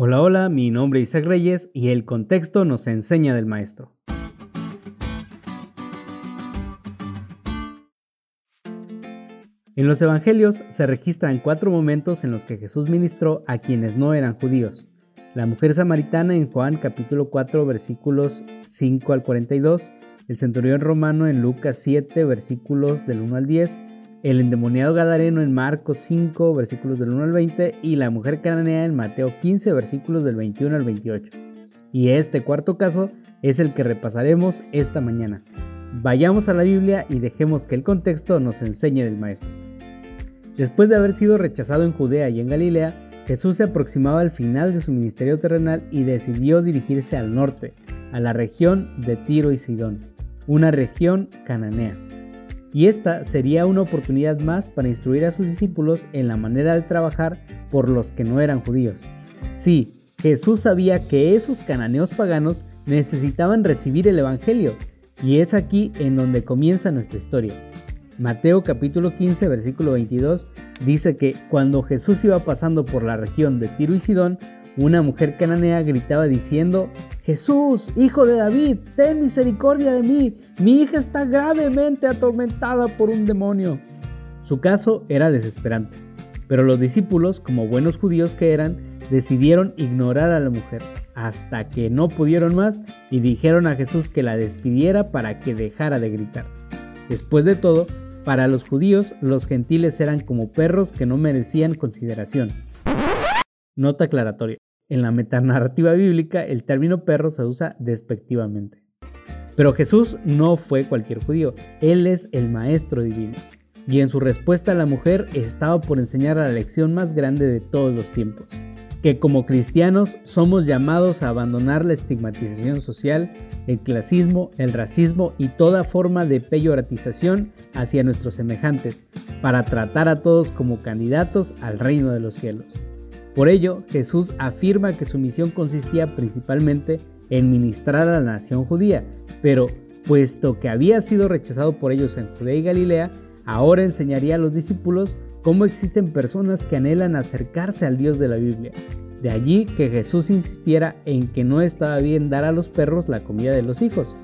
Hola, hola, mi nombre es Isaac Reyes y el contexto nos enseña del maestro. En los evangelios se registran cuatro momentos en los que Jesús ministró a quienes no eran judíos. La mujer samaritana en Juan capítulo 4 versículos 5 al 42, el centurión romano en Lucas 7 versículos del 1 al 10 el endemoniado Gadareno en Marcos 5, versículos del 1 al 20, y la mujer cananea en Mateo 15, versículos del 21 al 28. Y este cuarto caso es el que repasaremos esta mañana. Vayamos a la Biblia y dejemos que el contexto nos enseñe del Maestro. Después de haber sido rechazado en Judea y en Galilea, Jesús se aproximaba al final de su ministerio terrenal y decidió dirigirse al norte, a la región de Tiro y Sidón, una región cananea y esta sería una oportunidad más para instruir a sus discípulos en la manera de trabajar por los que no eran judíos. Sí, Jesús sabía que esos cananeos paganos necesitaban recibir el Evangelio, y es aquí en donde comienza nuestra historia. Mateo capítulo 15 versículo 22 dice que cuando Jesús iba pasando por la región de Tiro y Sidón, una mujer cananea gritaba diciendo, Jesús, hijo de David, ten misericordia de mí, mi hija está gravemente atormentada por un demonio. Su caso era desesperante, pero los discípulos, como buenos judíos que eran, decidieron ignorar a la mujer, hasta que no pudieron más y dijeron a Jesús que la despidiera para que dejara de gritar. Después de todo, para los judíos, los gentiles eran como perros que no merecían consideración. Nota aclaratoria. En la metanarrativa bíblica, el término perro se usa despectivamente. Pero Jesús no fue cualquier judío, Él es el Maestro Divino. Y en su respuesta a la mujer estaba por enseñar la lección más grande de todos los tiempos, que como cristianos somos llamados a abandonar la estigmatización social, el clasismo, el racismo y toda forma de peyoratización hacia nuestros semejantes, para tratar a todos como candidatos al reino de los cielos. Por ello, Jesús afirma que su misión consistía principalmente en ministrar a la nación judía, pero puesto que había sido rechazado por ellos en Judea y Galilea, ahora enseñaría a los discípulos cómo existen personas que anhelan acercarse al Dios de la Biblia. De allí que Jesús insistiera en que no estaba bien dar a los perros la comida de los hijos.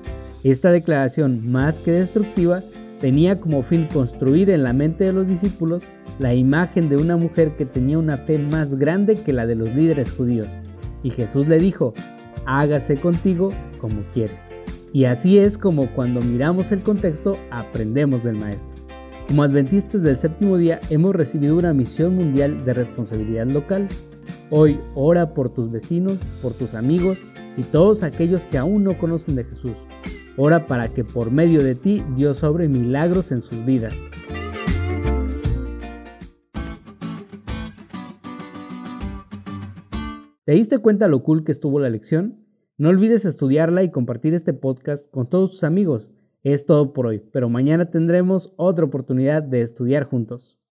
Esta declaración, más que destructiva, tenía como fin construir en la mente de los discípulos la imagen de una mujer que tenía una fe más grande que la de los líderes judíos. Y Jesús le dijo, hágase contigo como quieres. Y así es como cuando miramos el contexto aprendemos del Maestro. Como adventistas del séptimo día hemos recibido una misión mundial de responsabilidad local. Hoy ora por tus vecinos, por tus amigos y todos aquellos que aún no conocen de Jesús. Ora para que por medio de ti Dios obre milagros en sus vidas ¿Te diste cuenta lo cool que estuvo la lección? No olvides estudiarla y compartir este podcast con todos tus amigos. Es todo por hoy, pero mañana tendremos otra oportunidad de estudiar juntos.